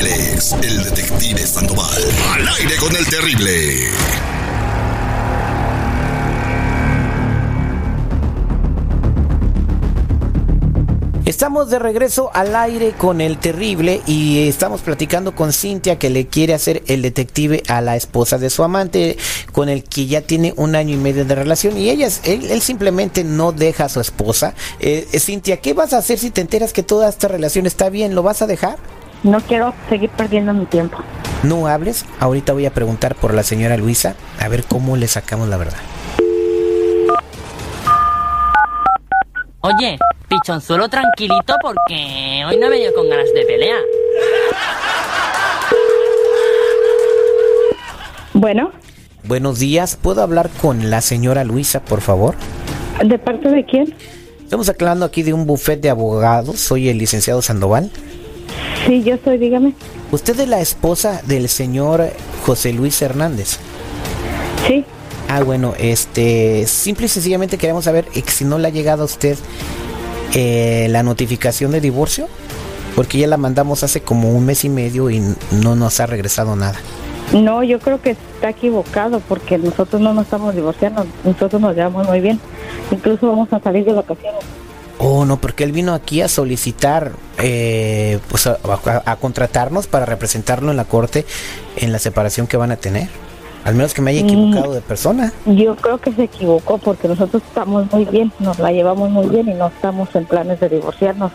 el detective Sandoval. Al aire con el terrible. Estamos de regreso al aire con el terrible y estamos platicando con Cintia que le quiere hacer el detective a la esposa de su amante con el que ya tiene un año y medio de relación y ella, él, simplemente no deja a su esposa. Eh, eh, Cintia, ¿qué vas a hacer si te enteras que toda esta relación está bien? ¿Lo vas a dejar? No quiero seguir perdiendo mi tiempo. No hables, ahorita voy a preguntar por la señora Luisa a ver cómo le sacamos la verdad. Oye, pichonzuelo tranquilito porque hoy no he venido con ganas de pelea. Bueno. Buenos días, ¿puedo hablar con la señora Luisa, por favor? ¿De parte de quién? Estamos hablando aquí de un buffet de abogados, soy el licenciado Sandoval. Sí, yo soy, dígame. ¿Usted es la esposa del señor José Luis Hernández? Sí. Ah, bueno, este, simple y sencillamente queremos saber eh, si no le ha llegado a usted eh, la notificación de divorcio, porque ya la mandamos hace como un mes y medio y no nos ha regresado nada. No, yo creo que está equivocado porque nosotros no nos estamos divorciando, nosotros nos llevamos muy bien, incluso vamos a salir de vacaciones. Oh, no, porque él vino aquí a solicitar, eh, pues a contratarnos para representarlo en la corte en la separación que van a tener. Al menos que me haya equivocado de persona. Yo creo que se equivocó porque nosotros estamos muy bien, nos la llevamos muy bien y no estamos en planes de divorciarnos,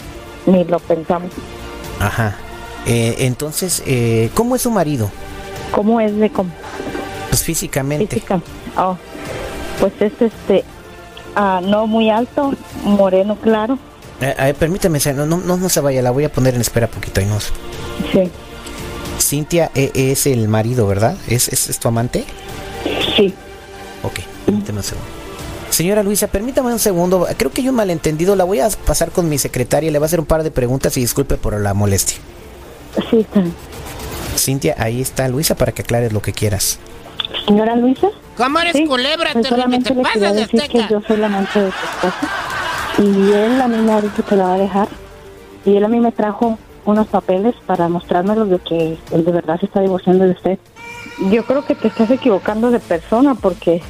ni lo pensamos. Ajá. Eh, entonces, eh, ¿cómo es su marido? ¿Cómo es de cómo? Pues físicamente. Física. Oh, pues es este, ah, no muy alto, moreno claro. Eh, permíteme, no, no, no, se vaya, la voy a poner en espera poquito y no. Sí. Cintia e, es el marido, ¿verdad? ¿Es, es, tu amante? Sí. Ok, permíteme un segundo. Señora Luisa, permítame un segundo. Creo que hay un malentendido. La voy a pasar con mi secretaria. Le va a hacer un par de preguntas y disculpe por la molestia. Sí, está. Cintia, ahí está Luisa para que aclares lo que quieras. Señora Luisa. ¿Cómo eres culebra? Pues solamente te decir que yo soy la amante de tu esposa. Y él a mí me ha dicho que la va a dejar. Y él a mí me trajo unos papeles para mostrármelo de que él de verdad se está divorciando de usted. Yo creo que te estás equivocando de persona porque,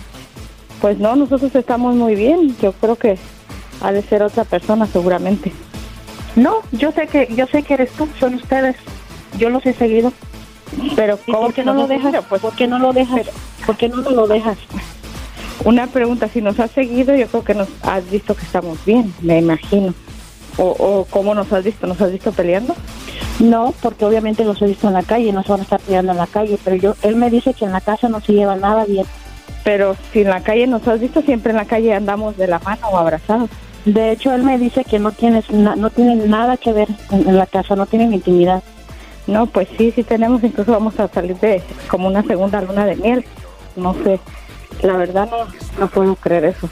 pues no, nosotros estamos muy bien. Yo creo que ha de ser otra persona seguramente. No, yo sé que yo sé que eres tú, son ustedes. Yo los he seguido. Pero ¿cómo que no lo dejas? Pues, ¿Por qué no lo dejas? ¿Por qué no lo dejas? Una pregunta, si nos has seguido, yo creo que nos has visto que estamos bien, me imagino. O, cómo nos has visto? ¿Nos has visto peleando? No, porque obviamente los he visto en la calle, no se van a estar peleando en la calle, pero yo, él me dice que en la casa no se lleva nada bien. Pero si en la calle nos has visto, siempre en la calle andamos de la mano o abrazados. De hecho, él me dice que no tienes no tienen nada que ver en, la casa, no tienen intimidad. No, pues sí, sí tenemos, incluso vamos a salir de como una segunda luna de miel. No sé, la verdad no, no puedo creer eso.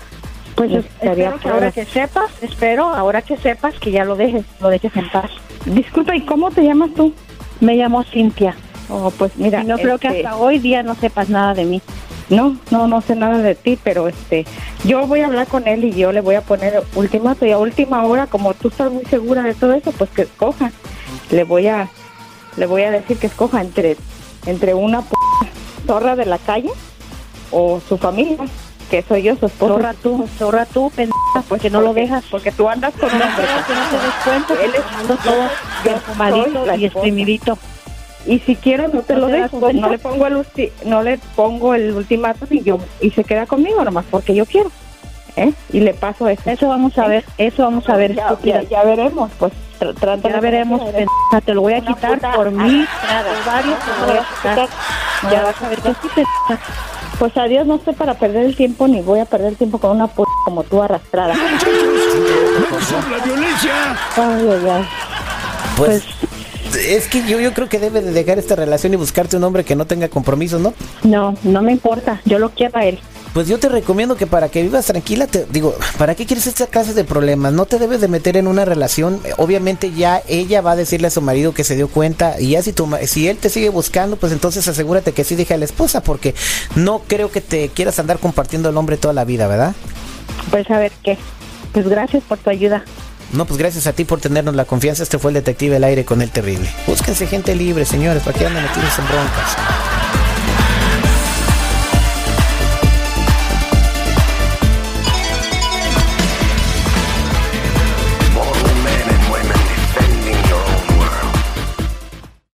Pues espero que ahora que sepas, espero ahora que sepas que ya lo dejes, lo dejes en paz. Disculpa, ¿y cómo te llamas tú? Me llamo Cintia. Oh, pues mira, no creo que este hasta hoy día no sepas nada de mí. No, no, no sé nada de ti, pero este, yo voy a hablar con él y yo le voy a poner ultimato y a última hora, como tú estás muy segura de todo eso, pues que escoja. Le voy a, le voy a decir que escoja entre, entre una p zorra de la calle o su familia que soy yo su esposa. Zorra tú, zorra tú, pendeja, porque no lo dejas. Porque tú andas con un hombre. que no te des cuenta, él es todo perfumadito y exprimidito. Y si quiero no te, lo dejo, no le pongo el no le pongo el ultimátum y yo y se queda conmigo nomás porque yo quiero. ¿Eh? Y le paso eso. Eso vamos a ver, eso vamos a ver. Ya, ya, veremos, pues ya veremos, te lo voy a quitar por mí, por varios. Ya vas a ver que sí te pues adiós, no estoy para perder el tiempo ni voy a perder el tiempo con una p como tú arrastrada. ¡La violencia! Ay, ay, ay. Pues, es que yo, yo creo que debe de dejar esta relación y buscarte un hombre que no tenga compromisos, ¿no? No, no me importa. Yo lo quiero a él. Pues yo te recomiendo que para que vivas tranquila, te digo, ¿para qué quieres esta clase de problemas? No te debes de meter en una relación. Obviamente ya ella va a decirle a su marido que se dio cuenta y ya si, tu, si él te sigue buscando, pues entonces asegúrate que sí deje a la esposa porque no creo que te quieras andar compartiendo el hombre toda la vida, ¿verdad? Pues a ver qué. Pues gracias por tu ayuda. No, pues gracias a ti por tenernos la confianza. Este fue el detective al aire con el terrible. Búsquense gente libre, señores, para que anden metidos en broncas.